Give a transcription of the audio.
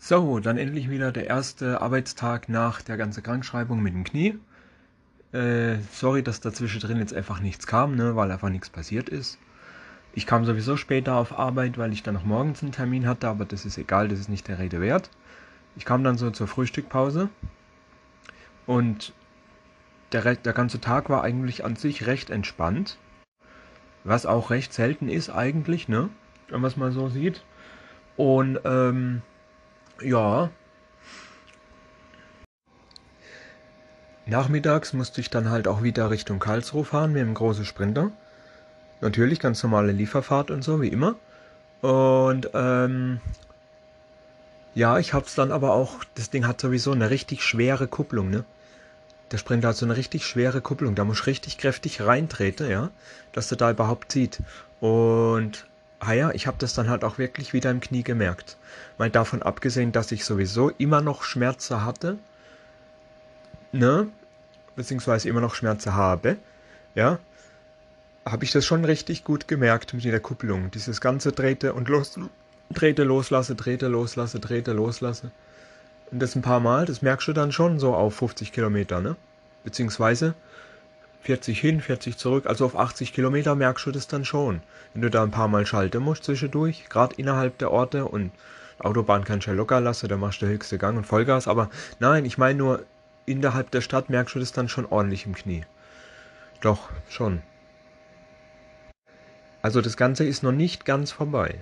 So, dann endlich wieder der erste Arbeitstag nach der ganzen Krankschreibung mit dem Knie. Äh, sorry, dass dazwischen drin jetzt einfach nichts kam, ne, weil einfach nichts passiert ist. Ich kam sowieso später auf Arbeit, weil ich dann noch morgens einen Termin hatte, aber das ist egal, das ist nicht der Rede wert. Ich kam dann so zur Frühstückpause und der, der ganze Tag war eigentlich an sich recht entspannt. Was auch recht selten ist eigentlich, ne? Wenn man es mal so sieht. Und ähm, ja. Nachmittags musste ich dann halt auch wieder Richtung Karlsruhe fahren mit einem großen Sprinter. Natürlich ganz normale Lieferfahrt und so, wie immer. Und ähm, ja, ich hab's dann aber auch, das Ding hat sowieso eine richtig schwere Kupplung, ne? Der Sprinter hat so eine richtig schwere Kupplung, da muss ich richtig kräftig reintreten, ja, dass der da überhaupt zieht. Und Ah ja, ich habe das dann halt auch wirklich wieder im Knie gemerkt. Mal davon abgesehen, dass ich sowieso immer noch Schmerzen hatte, ne, beziehungsweise immer noch Schmerzen habe, ja, habe ich das schon richtig gut gemerkt mit der Kupplung. Dieses ganze Drehte und los, Drehte, loslasse, Drehte, loslasse, Drehte, loslasse. Und das ein paar Mal, das merkst du dann schon so auf 50 Kilometer, ne? Beziehungsweise 40 hin, 40 zurück, also auf 80 Kilometer merkst du das dann schon. Wenn du da ein paar Mal schalten musst zwischendurch, gerade innerhalb der Orte und Autobahn kannst du ja locker lassen, da machst du höchste Gang und Vollgas, aber nein, ich meine nur, innerhalb der Stadt merkst du das dann schon ordentlich im Knie. Doch, schon. Also das Ganze ist noch nicht ganz vorbei.